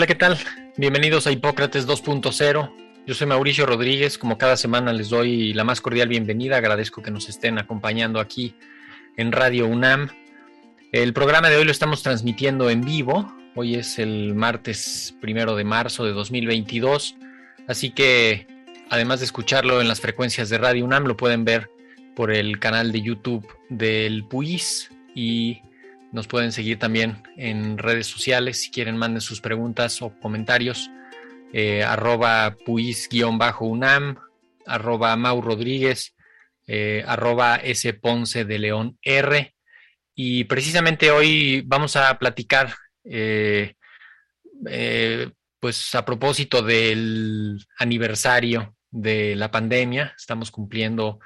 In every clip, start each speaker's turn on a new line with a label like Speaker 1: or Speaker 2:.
Speaker 1: Hola, ¿qué tal? Bienvenidos a Hipócrates 2.0. Yo soy Mauricio Rodríguez. Como cada semana les doy la más cordial bienvenida. Agradezco que nos estén acompañando aquí en Radio UNAM. El programa de hoy lo estamos transmitiendo en vivo. Hoy es el martes primero de marzo de 2022. Así que, además de escucharlo en las frecuencias de Radio UNAM, lo pueden ver por el canal de YouTube del PUIS y nos pueden seguir también en redes sociales. Si quieren, manden sus preguntas o comentarios. Eh, arroba puis-unam, arroba Mau Rodríguez, eh, arroba S Ponce de León R. Y precisamente hoy vamos a platicar, eh, eh, pues a propósito del aniversario de la pandemia. Estamos cumpliendo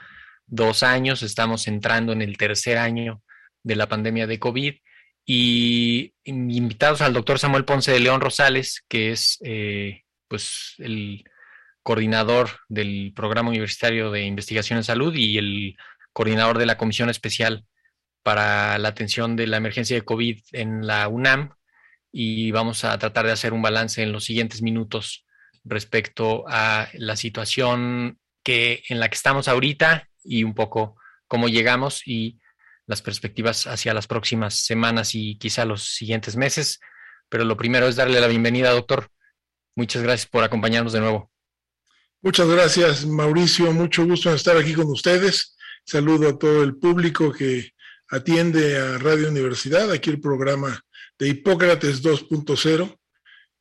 Speaker 1: dos años, estamos entrando en el tercer año de la pandemia de COVID y invitados al doctor Samuel Ponce de León Rosales, que es eh, pues el coordinador del Programa Universitario de Investigación en Salud y el coordinador de la Comisión Especial para la Atención de la Emergencia de COVID en la UNAM. Y vamos a tratar de hacer un balance en los siguientes minutos respecto a la situación que, en la que estamos ahorita y un poco cómo llegamos y las perspectivas hacia las próximas semanas y quizá los siguientes meses. Pero lo primero es darle la bienvenida, doctor. Muchas gracias por acompañarnos de nuevo.
Speaker 2: Muchas gracias, Mauricio. Mucho gusto en estar aquí con ustedes. Saludo a todo el público que atiende a Radio Universidad, aquí el programa de Hipócrates 2.0,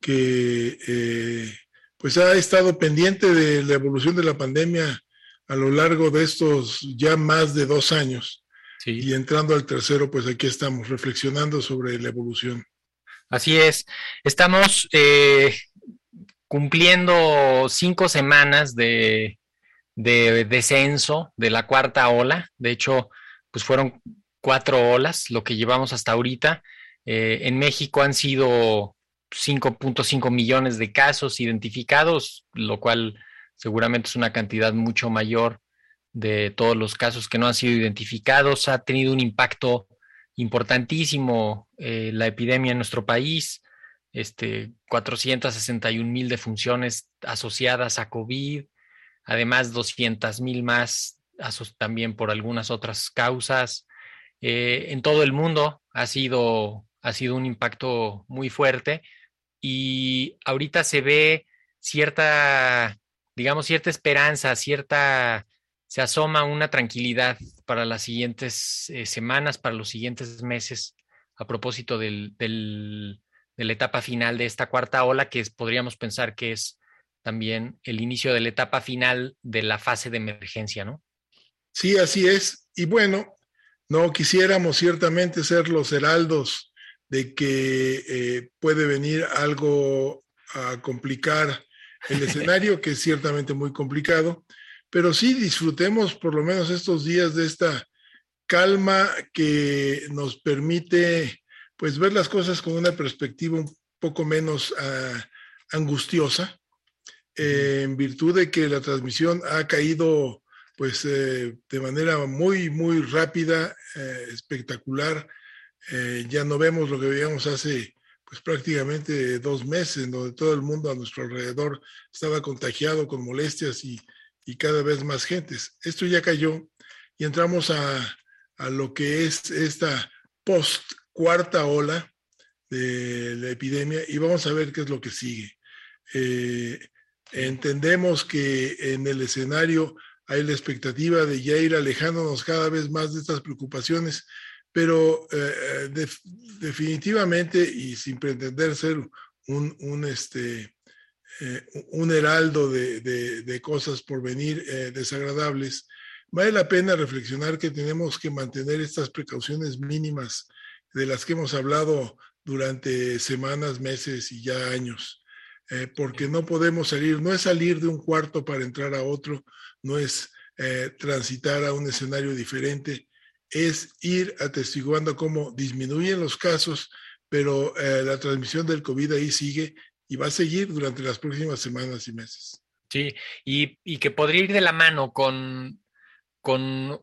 Speaker 2: que eh, pues ha estado pendiente de la evolución de la pandemia a lo largo de estos ya más de dos años.
Speaker 1: Sí.
Speaker 2: Y entrando al tercero, pues aquí estamos reflexionando sobre la evolución.
Speaker 1: Así es. Estamos eh, cumpliendo cinco semanas de, de, descenso de la cuarta ola. De hecho, pues fueron cuatro olas lo que llevamos hasta ahorita. Eh, en México han sido 5.5 millones de casos identificados, lo cual seguramente es una cantidad mucho mayor de todos los casos que no han sido identificados. Ha tenido un impacto importantísimo eh, la epidemia en nuestro país. Este, 461 mil defunciones asociadas a COVID, además 200 mil más también por algunas otras causas. Eh, en todo el mundo ha sido, ha sido un impacto muy fuerte y ahorita se ve cierta, digamos, cierta esperanza, cierta, se asoma una tranquilidad para las siguientes eh, semanas, para los siguientes meses, a propósito del, del, de la etapa final de esta cuarta ola, que es, podríamos pensar que es también el inicio de la etapa final de la fase de emergencia, ¿no?
Speaker 2: Sí, así es. Y bueno, no quisiéramos ciertamente ser los heraldos de que eh, puede venir algo a complicar el escenario, que es ciertamente muy complicado, pero sí disfrutemos por lo menos estos días de esta calma que nos permite pues ver las cosas con una perspectiva un poco menos uh, angustiosa, eh, en virtud de que la transmisión ha caído pues eh, de manera muy, muy rápida, eh, espectacular. Ya no vemos lo que veíamos hace pues prácticamente dos meses, donde todo el mundo a nuestro alrededor estaba contagiado con molestias y, y cada vez más gentes. Esto ya cayó y entramos a, a lo que es esta post cuarta ola, de la epidemia y vamos a ver qué es lo que sigue. Eh, entendemos que en el escenario hay la expectativa de ya ir alejándonos cada vez más de estas preocupaciones, pero eh, definitivamente y sin pretender ser un, un este, eh, un heraldo de, cosas por venir desagradables, vale la pena reflexionar que tenemos que mantener estas precauciones mínimas de las que hemos hablado durante semanas, meses y ya años, eh, porque no podemos salir, no es salir de un cuarto para entrar a otro, no es eh, transitar a un escenario diferente, es ir atestiguando cómo disminuyen los casos, pero eh, la transmisión del COVID ahí sigue y va a seguir durante las próximas semanas y meses.
Speaker 1: Sí, y, y que podría ir de la mano con con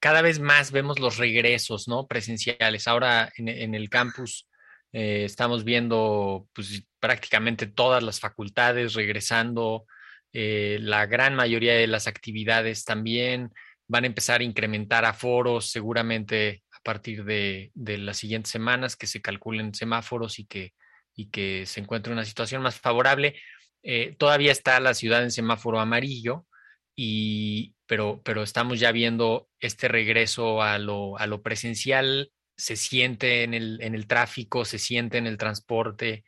Speaker 1: cada vez más vemos los regresos ¿no? presenciales. Ahora en, el campus eh, estamos viendo pues, prácticamente todas las facultades regresando, eh, la gran mayoría de las actividades también van a empezar a incrementar aforos seguramente a partir de, las siguientes semanas que se calculen semáforos y que, y que se encuentre una situación más favorable. Eh, todavía está la ciudad en semáforo amarillo, y, pero, pero estamos ya viendo este regreso a lo, a lo presencial se siente en el, en el tráfico, se siente en el transporte.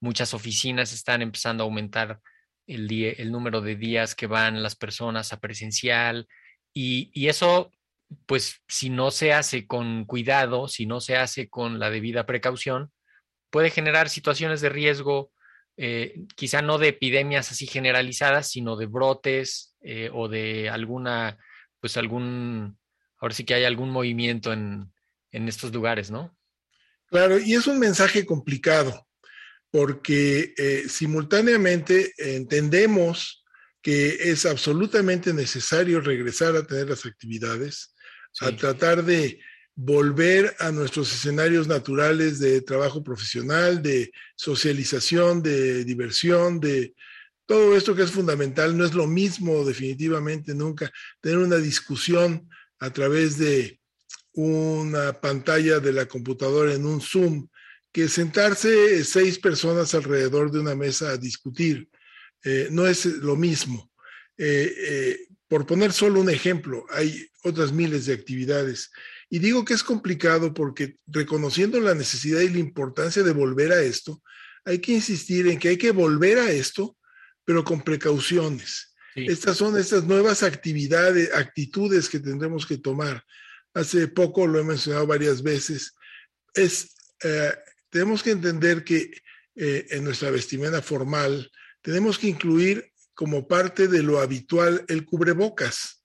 Speaker 1: Muchas oficinas están empezando a aumentar el, día, el número de días que van las personas a presencial y, y eso, pues si no se hace con cuidado, si no se hace con la debida precaución, puede generar situaciones de riesgo, eh, quizá no de epidemias así generalizadas, sino de brotes eh, o de alguna, pues algún, ahora sí que hay algún movimiento en, en estos lugares, ¿no?
Speaker 2: Claro, y es un mensaje complicado, porque eh, simultáneamente entendemos que es absolutamente necesario regresar a tener las actividades, a tratar de volver a nuestros escenarios naturales de trabajo profesional, de socialización, de diversión, de todo esto que es fundamental. No es lo mismo definitivamente nunca tener una discusión a través de una pantalla de la computadora en un Zoom que sentarse seis personas alrededor de una mesa a discutir. Eh, no es lo mismo. Eh, eh, por poner solo un ejemplo, hay otras miles de actividades. Y digo que es complicado porque reconociendo la necesidad y la importancia de volver a esto, hay que insistir en que hay que volver a esto, pero con precauciones. Estas son estas nuevas actividades, actitudes que tendremos que tomar hace poco lo he mencionado varias veces, es, eh, tenemos que entender que eh, en nuestra vestimenta formal tenemos que incluir como parte de lo habitual el cubrebocas,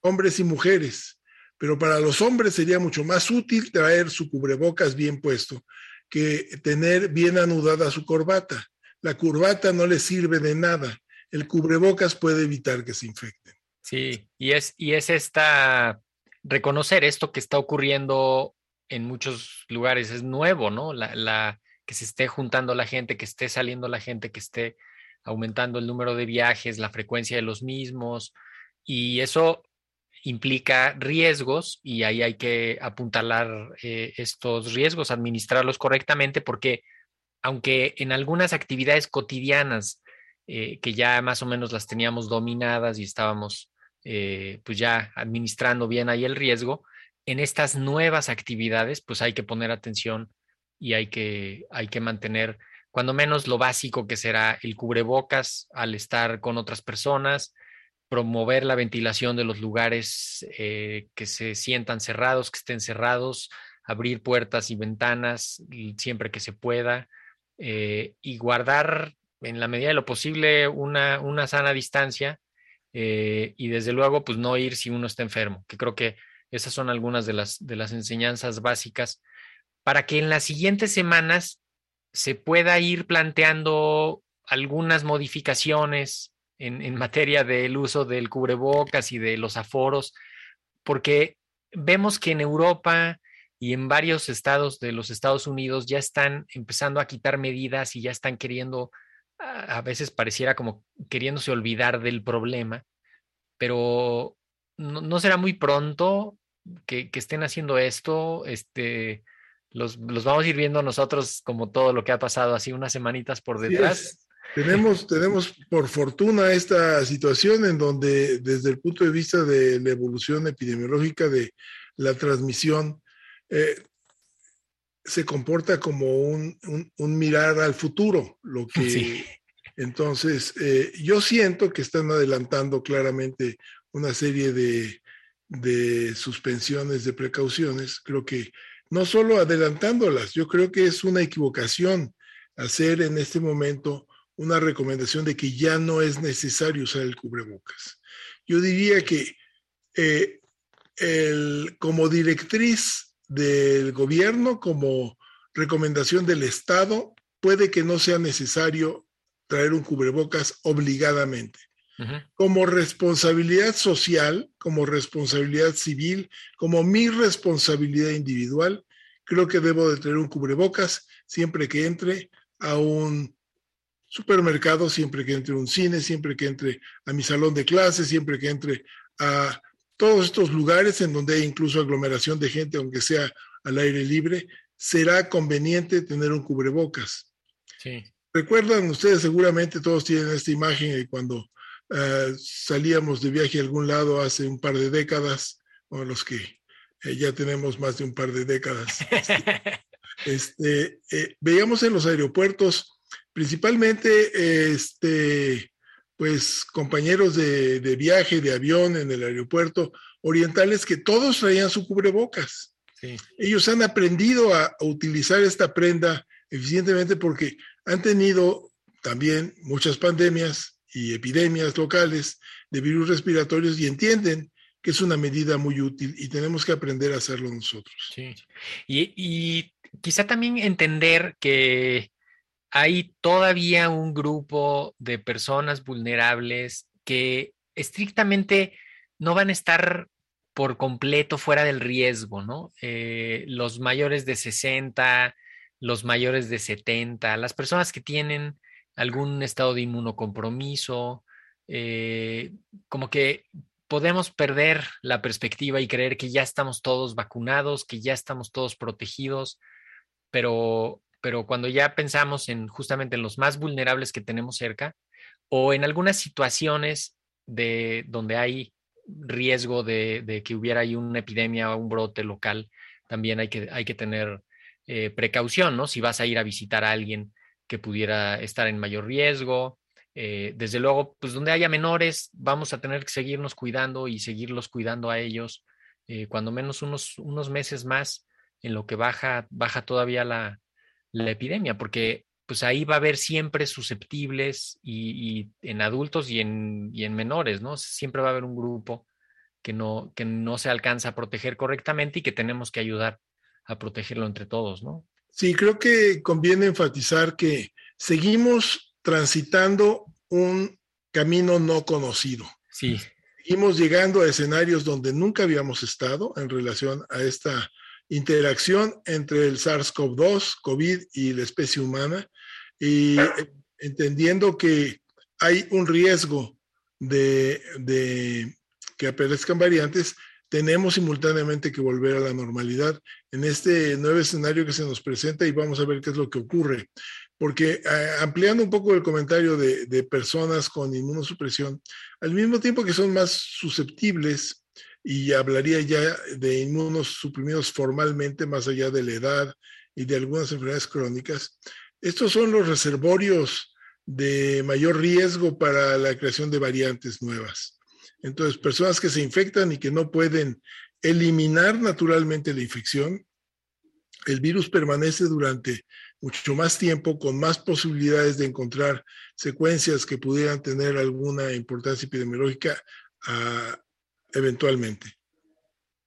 Speaker 2: hombres y mujeres. Pero para los hombres sería mucho más útil traer su cubrebocas bien puesto que tener bien anudada su corbata. La corbata no le sirve de nada. El cubrebocas puede evitar que se infecten.
Speaker 1: Sí, y es, y es esta reconocer esto que está ocurriendo en muchos lugares es nuevo, ¿no? La, que se esté juntando la gente, que esté saliendo la gente, que esté aumentando el número de viajes, la frecuencia de los mismos, y eso implica riesgos y ahí hay que apuntalar eh, estos riesgos, administrarlos correctamente, porque aunque en algunas actividades cotidianas eh, que ya más o menos las teníamos dominadas y estábamos eh, pues ya administrando bien ahí el riesgo, en estas nuevas actividades pues hay que poner atención y hay que, hay que mantener cuando menos lo básico que será el cubrebocas al estar con otras personas, promover la ventilación de los lugares eh, que se sientan cerrados, que estén cerrados, abrir puertas y ventanas siempre que se pueda eh, y guardar en la medida de lo posible una, una sana distancia eh, y desde luego, pues no ir si uno está enfermo, que creo que esas son algunas de las, de las enseñanzas básicas para que en las siguientes semanas se pueda ir planteando algunas modificaciones en, en materia del uso del cubrebocas y de los aforos, porque vemos que en Europa y en varios estados de los Estados Unidos ya están empezando a quitar medidas y ya están queriendo a veces pareciera como queriéndose olvidar del problema, pero no, será muy pronto que, estén haciendo esto. Este, los, los, vamos a ir viendo nosotros como todo lo que ha pasado así unas semanitas por detrás.
Speaker 2: Tenemos, tenemos por fortuna esta situación en donde desde el punto de vista de la evolución epidemiológica de la transmisión, eh, se comporta como un, un, mirar al futuro, lo que entonces eh, yo siento que están adelantando claramente una serie de, de suspensiones de precauciones. Creo que no solo adelantándolas, yo creo que es una equivocación hacer en este momento una recomendación de que ya no es necesario usar el cubrebocas. Yo diría que eh, el, como directriz del gobierno, como recomendación del Estado, puede que no sea necesario traer un cubrebocas obligadamente. Como responsabilidad social, como responsabilidad civil, como mi responsabilidad individual, creo que debo de tener un cubrebocas siempre que entre a un supermercado, siempre que entre a un cine, siempre que entre a mi salón de clases, siempre que entre a todos estos lugares en donde hay incluso aglomeración de gente, aunque sea al aire libre, será conveniente tener un cubrebocas. Sí. Recuerdan ustedes, seguramente todos tienen esta imagen de cuando eh, salíamos de viaje a algún lado hace un par de décadas, o los que eh, ya tenemos más de un par de décadas. este, eh, veíamos en los aeropuertos principalmente este, pues, compañeros de, de, viaje, de avión en el aeropuerto orientales que todos traían su cubrebocas. Ellos han aprendido a, utilizar esta prenda eficientemente porque han tenido también muchas pandemias y epidemias locales de virus respiratorios y entienden que es una medida muy útil y tenemos que aprender a hacerlo nosotros.
Speaker 1: Sí. Y, y quizá también entender que hay todavía un grupo de personas vulnerables que estrictamente no van a estar por completo fuera del riesgo, ¿no? Eh, los mayores de 60, los mayores de 70, las personas que tienen algún estado de inmunocompromiso, eh, como que podemos perder la perspectiva y creer que ya estamos todos vacunados, que ya estamos todos protegidos, pero, pero cuando ya pensamos en justamente en los más vulnerables que tenemos cerca o en algunas situaciones de donde hay riesgo de, que hubiera ahí una epidemia o un brote local, también hay que, hay que tener eh, precaución, ¿no? Si vas a ir a visitar a alguien que pudiera estar en mayor riesgo. Eh, desde luego, pues donde haya menores, vamos a tener que seguirnos cuidando y seguirlos cuidando a ellos, eh, cuando menos unos, unos meses más en lo que baja, baja todavía la, la epidemia, porque pues ahí va a haber siempre susceptibles y, en adultos y en, y en, menores, ¿no? Siempre va a haber un grupo que no, que no se alcanza a proteger correctamente y que tenemos que ayudar a protegerlo entre todos, ¿no?
Speaker 2: Sí, creo que conviene enfatizar que seguimos transitando un camino no conocido.
Speaker 1: Sí.
Speaker 2: Seguimos llegando a escenarios donde nunca habíamos estado en relación a esta interacción entre el SARS-CoV-2, COVID y la especie humana y entendiendo que hay un riesgo de, que aparezcan variantes, tenemos simultáneamente que volver a la normalidad en este nuevo escenario que se nos presenta y vamos a ver qué es lo que ocurre. Porque eh, ampliando un poco el comentario de, de, personas con inmunosupresión, al mismo tiempo que son más susceptibles, y hablaría ya de inmunosuprimidos formalmente, más allá de la edad y de algunas enfermedades crónicas, estos son los reservorios de mayor riesgo para la creación de variantes nuevas. Entonces, personas que se infectan y que no pueden eliminar naturalmente la infección, el virus permanece durante mucho más tiempo con más posibilidades de encontrar secuencias que pudieran tener alguna importancia epidemiológica uh, eventualmente.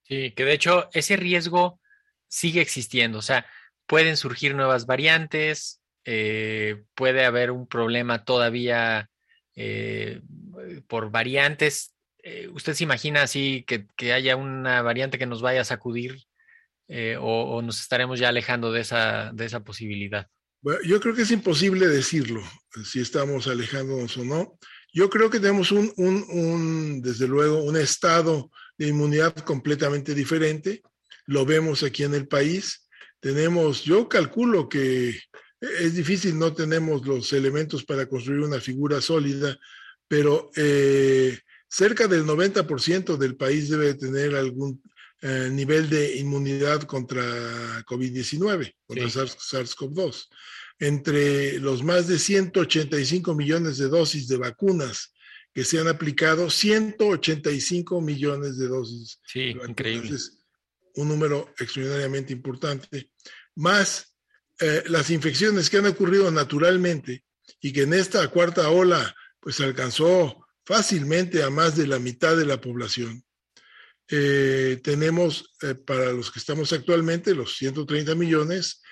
Speaker 1: Sí, que de hecho ese riesgo sigue existiendo, o sea, pueden surgir nuevas variantes, eh, puede haber un problema todavía eh, por variantes. Eh, ¿Usted se imagina así que, haya una variante que nos vaya a sacudir o, nos estaremos ya alejando de esa, de esa posibilidad?
Speaker 2: Bueno, yo creo que es imposible decirlo, si estamos alejándonos o no. Yo creo que tenemos un, un, desde luego, un estado de inmunidad completamente diferente. Lo vemos aquí en el país tenemos, yo calculo que es difícil, no tenemos los elementos para construir una figura sólida, pero eh, cerca del 90% del país debe tener algún eh, nivel de inmunidad contra COVID-19, contra SARS-CoV-2. Entre los más de 185 millones de dosis de vacunas que se han aplicado, 185 millones de dosis.
Speaker 1: Sí, increíble.
Speaker 2: un número extraordinariamente importante. Más eh, las infecciones que han ocurrido naturalmente y que en esta cuarta ola pues alcanzó fácilmente a más de la mitad de la población. Eh, tenemos eh, para los que estamos actualmente, los 130 millones,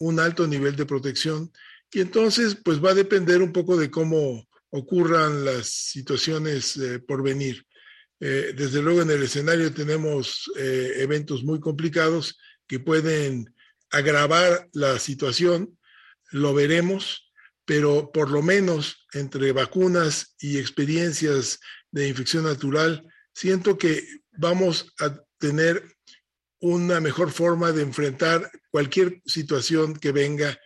Speaker 2: un alto nivel de protección y entonces pues va a depender un poco de cómo ocurran las situaciones por venir. desde luego en el escenario tenemos eventos muy complicados que pueden agravar la situación, lo veremos, pero por lo menos entre vacunas y experiencias de infección natural, siento que vamos a tener una mejor forma de enfrentar cualquier situación que venga,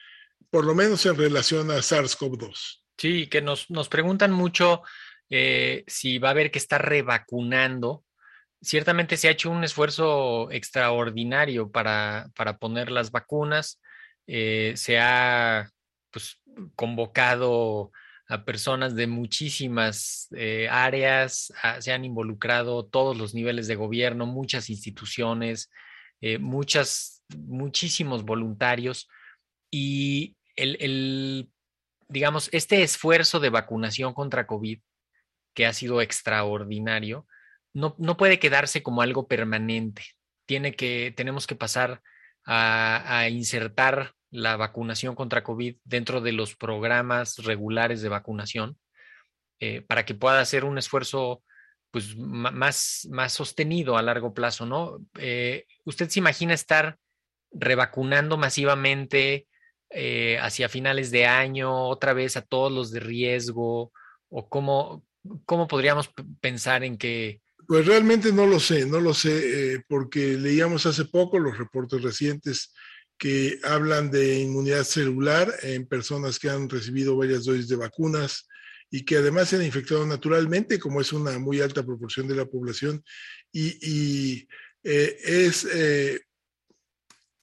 Speaker 2: por lo menos en relación a SARS-CoV-2.
Speaker 1: Sí, que nos, nos preguntan mucho eh, si va a haber que estar revacunando ciertamente se ha hecho un esfuerzo extraordinario para, poner las vacunas. Eh, se ha pues, convocado a personas de muchísimas eh, áreas, se han involucrado todos los niveles de gobierno, muchas instituciones, eh, muchas, muchísimos voluntarios y el, digamos, este esfuerzo de vacunación contra COVID que ha sido extraordinario, no, puede quedarse como algo permanente. Tiene que, tenemos que pasar a, insertar la vacunación contra COVID dentro de los programas regulares de vacunación eh, para que pueda hacer un esfuerzo pues, más, más sostenido a largo plazo, ¿no? Eh, ¿Usted se imagina estar revacunando masivamente eh, hacia finales de año, otra vez a todos los de riesgo? ¿O cómo, cómo podríamos pensar en que
Speaker 2: pues realmente no lo sé, no lo sé, porque leíamos hace poco los reportes recientes que hablan de inmunidad celular en personas que han recibido varias dosis de vacunas y que además se han infectado naturalmente, como es una muy alta proporción de la población, y, eh, es eh,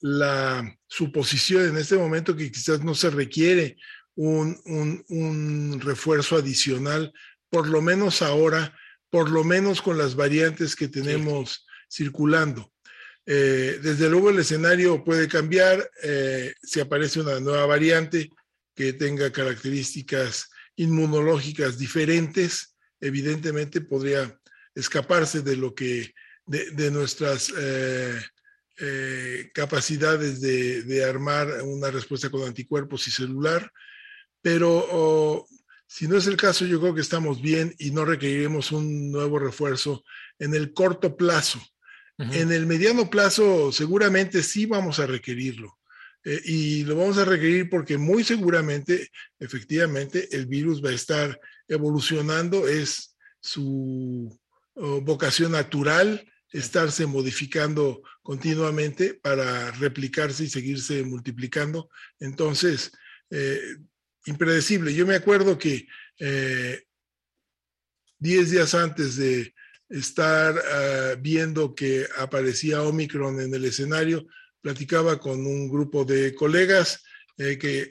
Speaker 2: la suposición en este momento que quizás no se requiere un, un refuerzo adicional, por lo menos ahora, por lo menos con las variantes que tenemos circulando. Eh, desde luego el escenario puede cambiar eh, si aparece una nueva variante que tenga características inmunológicas diferentes, evidentemente podría escaparse de lo que, de, nuestras eh, capacidades de, armar una respuesta con anticuerpos y celular, pero si no es el caso, yo creo que estamos bien y no requeriremos un nuevo refuerzo en el corto plazo. En el mediano plazo, seguramente sí vamos a requerirlo. Eh, y lo vamos a requerir porque muy seguramente, efectivamente, el virus va a estar evolucionando, es su oh, vocación natural estarse modificando continuamente para replicarse y seguirse multiplicando. Entonces, eh, impredecible. Yo me acuerdo que 10 eh, días antes de estar ah, viendo que aparecía Omicron en el escenario, platicaba con un grupo de colegas eh, que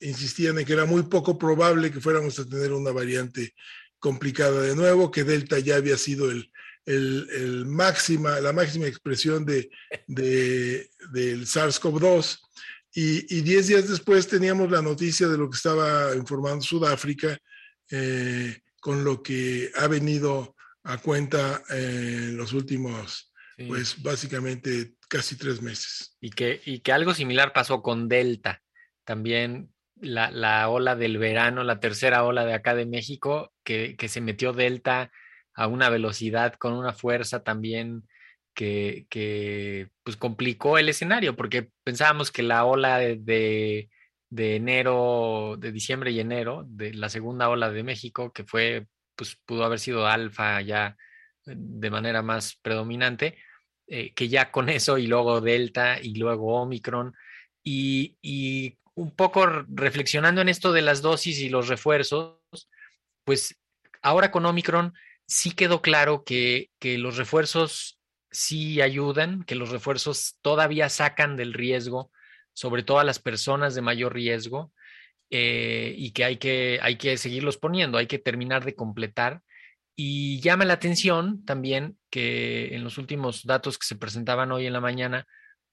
Speaker 2: insistían en que era muy poco probable que fuéramos a tener una variante complicada de nuevo, que Delta ya había sido el, máxima, la máxima expresión de, del SARS-CoV-2 y, diez días después teníamos la noticia de lo que estaba informando Sudáfrica, eh, con lo que ha venido a cuenta en los últimos, pues básicamente casi tres meses.
Speaker 1: Y que, y que algo similar pasó con Delta. También la, la, ola del verano, la tercera ola de acá de México, que, que se metió Delta a una velocidad, con una fuerza también que, pues complicó el escenario, porque pensábamos que la ola de, de, enero, de diciembre y enero, de la segunda ola de México, que fue, pues pudo haber sido alfa ya de manera más predominante, eh, que ya con eso y luego Delta y luego Omicron. Y, y, un poco reflexionando en esto de las dosis y los refuerzos, pues ahora con Omicron sí quedó claro que, que los refuerzos sí ayudan, que los refuerzos todavía sacan del riesgo, sobre todo a las personas de mayor riesgo, eh, y que hay, que hay que seguirlos poniendo, hay que terminar de completar. Y llama la atención también que en los últimos datos que se presentaban hoy en la mañana,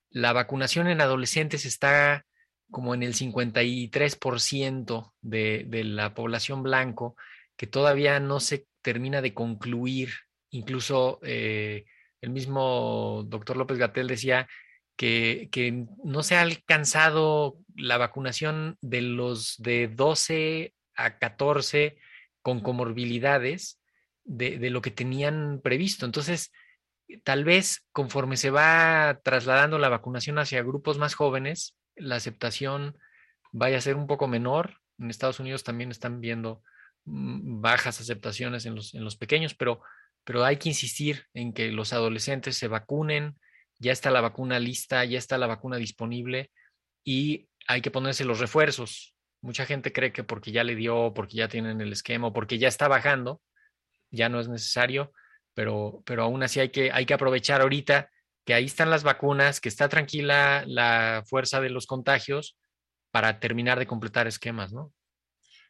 Speaker 1: la vacunación en adolescentes está como en el 53% de, de la población blanco, que todavía no se termina de concluir. Incluso eh, el mismo doctor López Gatel decía que, que, no se ha alcanzado la vacunación de los de 12 a 14 con comorbilidades de, lo que tenían previsto. Entonces, tal vez conforme se va trasladando la vacunación hacia grupos más jóvenes, la aceptación vaya a ser un poco menor. En Estados Unidos también están viendo mm, bajas aceptaciones en los, en los pequeños, pero, pero hay que insistir en que los adolescentes se vacunen, ya está la vacuna lista, ya está la vacuna disponible y hay que ponerse los refuerzos. Mucha gente cree que porque ya le dio, porque ya tienen el esquema, porque ya está bajando, ya no es necesario, pero, pero aún así hay que, hay que aprovechar ahorita que ahí están las vacunas, que está tranquila la fuerza de los contagios para terminar de completar esquemas, ¿no?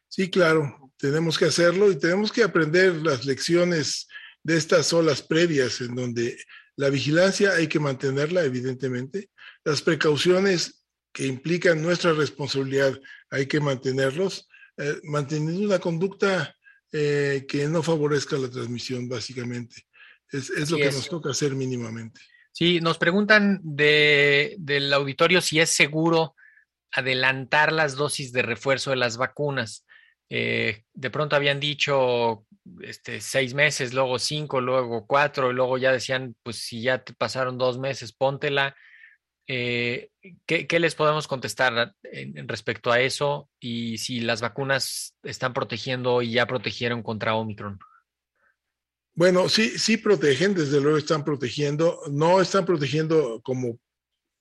Speaker 2: Sí, claro, tenemos que hacerlo y tenemos que aprender las lecciones de estas olas previas en donde la vigilancia hay que mantenerla, evidentemente. Las precauciones que implican nuestra responsabilidad hay que mantenerlos, eh, manteniendo una conducta eh, que no favorezca la transmisión, básicamente. Es, es lo que nos toca hacer mínimamente.
Speaker 1: Sí, nos preguntan de, del auditorio si es seguro adelantar las dosis de refuerzo de las vacunas. Eh, de pronto habían dicho este, seis meses, luego cinco, luego cuatro, y luego ya decían, pues si ya te pasaron dos meses, póntela. Eh, ¿qué, ¿qué, les podemos contestar respecto a eso y si las vacunas están protegiendo y ya protegieron contra Omicron?
Speaker 2: Bueno, sí, sí protegen, desde luego están protegiendo, no están protegiendo como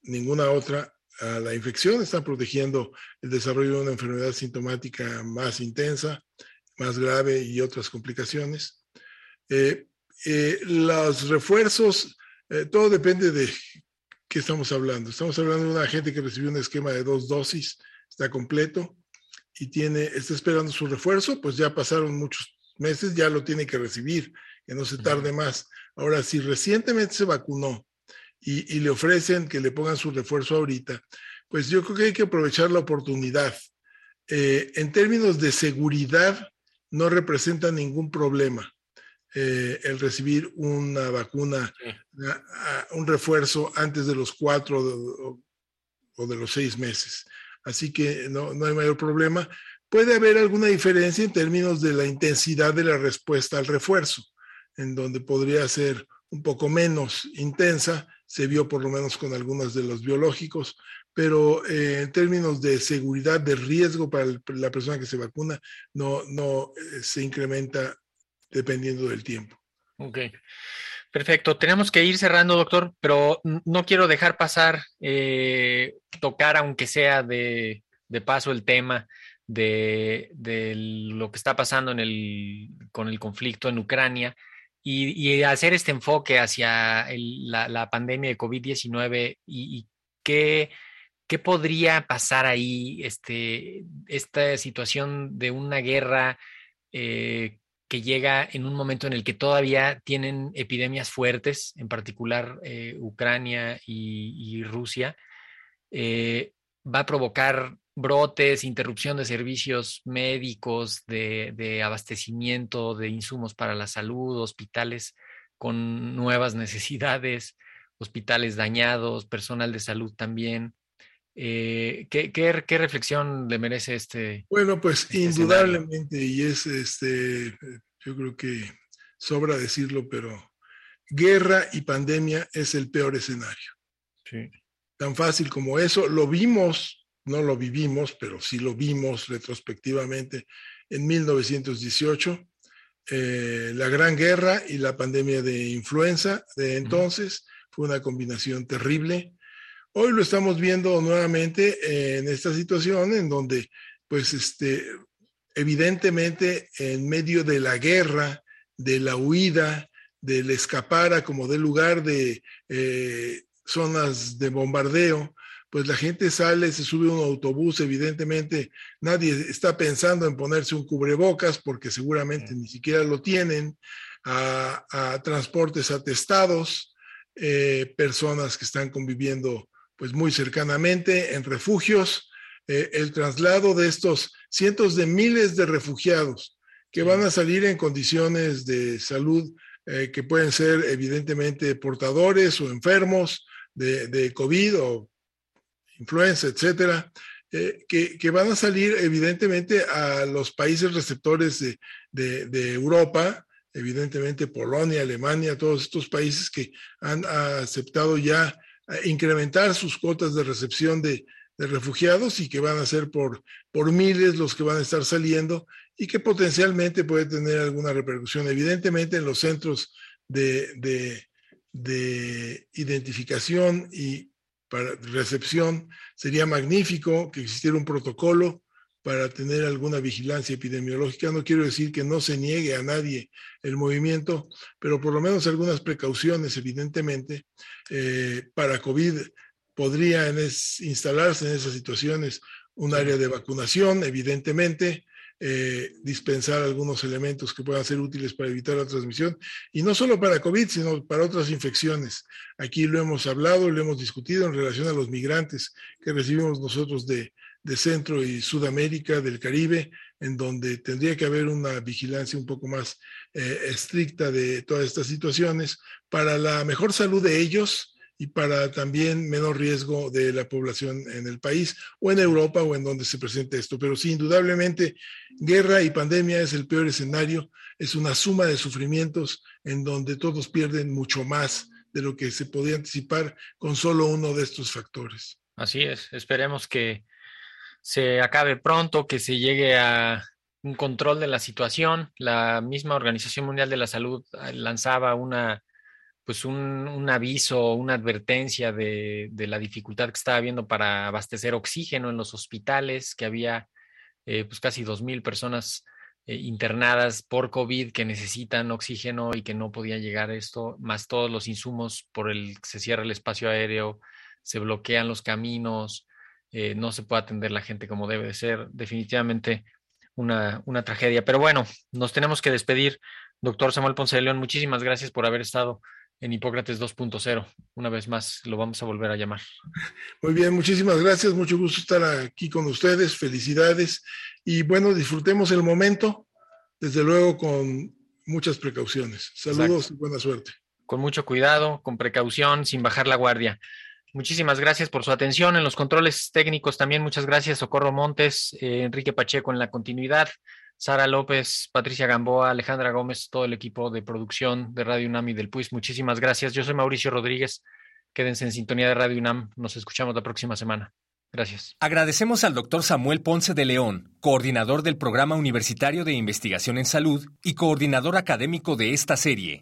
Speaker 2: ninguna otra a la infección, están protegiendo el desarrollo de una enfermedad sintomática más intensa, más grave y otras complicaciones. Eh, eh, los refuerzos, eh, todo depende de qué estamos hablando. Estamos hablando de una gente que recibió un esquema de dos dosis, está completo y tiene, está esperando su refuerzo, pues ya pasaron muchos meses, ya lo tiene que recibir, que no se tarde más. Ahora, si recientemente se vacunó y, y le ofrecen que le pongan su refuerzo ahorita, pues yo creo que hay que aprovechar la oportunidad. Eh, en términos de seguridad, no representa ningún problema eh, el recibir una vacuna, un refuerzo antes de los cuatro o, o de los seis meses. Así que no, no hay mayor problema. Puede haber alguna diferencia en términos de la intensidad de la respuesta al refuerzo, en donde podría ser un poco menos intensa, se vio por lo menos con algunos de los biológicos, pero eh, en términos de seguridad, de riesgo para la persona que se vacuna, no, no eh, se incrementa dependiendo del tiempo.
Speaker 1: Ok. Perfecto. Tenemos que ir cerrando, doctor, pero no quiero dejar pasar, eh, tocar, aunque sea de, de paso, el tema de, de, lo que está pasando en el, con el conflicto en Ucrania y, hacer este enfoque hacia la, pandemia de COVID-19 y, qué ¿Qué podría pasar ahí? Este, esta situación de una guerra eh, que llega en un momento en el que todavía tienen epidemias fuertes, en particular eh, Ucrania y, y Rusia, eh, va a provocar brotes, interrupción de servicios médicos, de, de, abastecimiento de insumos para la salud, hospitales con nuevas necesidades, hospitales dañados, personal de salud también. Eh, ¿qué, qué, qué, reflexión le merece este?
Speaker 2: Bueno, pues este indudablemente, escenario? y es este, yo creo que sobra decirlo, pero guerra y pandemia es el peor escenario.
Speaker 1: Sí.
Speaker 2: Tan fácil como eso, lo vimos, no lo vivimos, pero sí lo vimos retrospectivamente en 1918, eh, la Gran Guerra y la pandemia de influenza de entonces. Fue una combinación terrible. Hoy lo estamos viendo nuevamente en esta situación en donde, pues, este, evidentemente, en medio de la guerra, de la huida, del escapar como del lugar de eh, zonas de bombardeo, pues la gente sale, se sube a un autobús, evidentemente nadie está pensando en ponerse un cubrebocas porque seguramente ni siquiera lo tienen, a, transportes atestados, eh, personas que están conviviendo pues muy cercanamente en refugios, eh, el traslado de estos cientos de miles de refugiados que van a salir en condiciones de salud eh, que pueden ser evidentemente portadores o enfermos de, de COVID o influenza, etcétera, eh, que, que, van a salir evidentemente a los países receptores de, de, Europa, evidentemente Polonia, Alemania, todos estos países que han aceptado ya incrementar sus cuotas de recepción de, de refugiados y que van a ser por, por miles los que van a estar saliendo y que potencialmente puede tener alguna repercusión. Evidentemente en los centros de, de, de identificación y para recepción sería magnífico que existiera un protocolo para tener alguna vigilancia epidemiológica. No quiero decir que no se niegue a nadie el movimiento, pero por lo menos algunas precauciones, evidentemente, eh, para COVID podría instalarse en esas situaciones un área de vacunación, evidentemente, eh, dispensar algunos elementos que puedan ser útiles para evitar la transmisión, y no solo para COVID, sino para otras infecciones. Aquí lo hemos hablado, lo hemos discutido en relación a los migrantes que recibimos nosotros de, Centro y Sudamérica, del Caribe, en donde tendría que haber una vigilancia un poco más eh, estricta de todas estas situaciones para la mejor salud de ellos, y para también menor riesgo de la población en el país o en Europa o en donde se presente esto. Pero sí, indudablemente, guerra y pandemia es el peor escenario, es una suma de sufrimientos en donde todos pierden mucho más de lo que se podía anticipar con solo uno de estos factores.
Speaker 1: Así es, esperemos que se acabe pronto, que se llegue a un control de la situación. La misma Organización Mundial de la Salud lanzaba una pues un, un aviso, una advertencia de, de, la dificultad que estaba habiendo para abastecer oxígeno en los hospitales, que había eh, pues casi dos mil personas eh, internadas por COVID que necesitan oxígeno y que no podía llegar esto, más todos los insumos por el se cierra el espacio aéreo, se bloquean los caminos, eh, no se puede atender la gente como debe de ser. Definitivamente una, una tragedia. Pero bueno, nos tenemos que despedir. Doctor Samuel Ponce de León, muchísimas gracias por haber estado en Hipócrates 2.0. Una vez más, lo vamos a volver a llamar.
Speaker 2: Muy bien, muchísimas gracias. Mucho gusto estar aquí con ustedes. Felicidades. Y bueno, disfrutemos el momento, desde luego con muchas precauciones. Saludos y buena suerte.
Speaker 1: Con mucho cuidado, con precaución, sin bajar la guardia. Muchísimas gracias por su atención en los controles técnicos. También muchas gracias, Socorro Montes, eh, Enrique Pacheco en la continuidad. Sara López, Patricia Gamboa, Alejandra Gómez, todo el equipo de producción de Radio UNAM y del PUIS. Muchísimas gracias. Yo soy Mauricio Rodríguez. Quédense en sintonía de Radio UNAM. Nos escuchamos la próxima semana. Gracias.
Speaker 3: Agradecemos al doctor Samuel Ponce de León, coordinador del Programa Universitario de Investigación en Salud y coordinador académico de esta serie.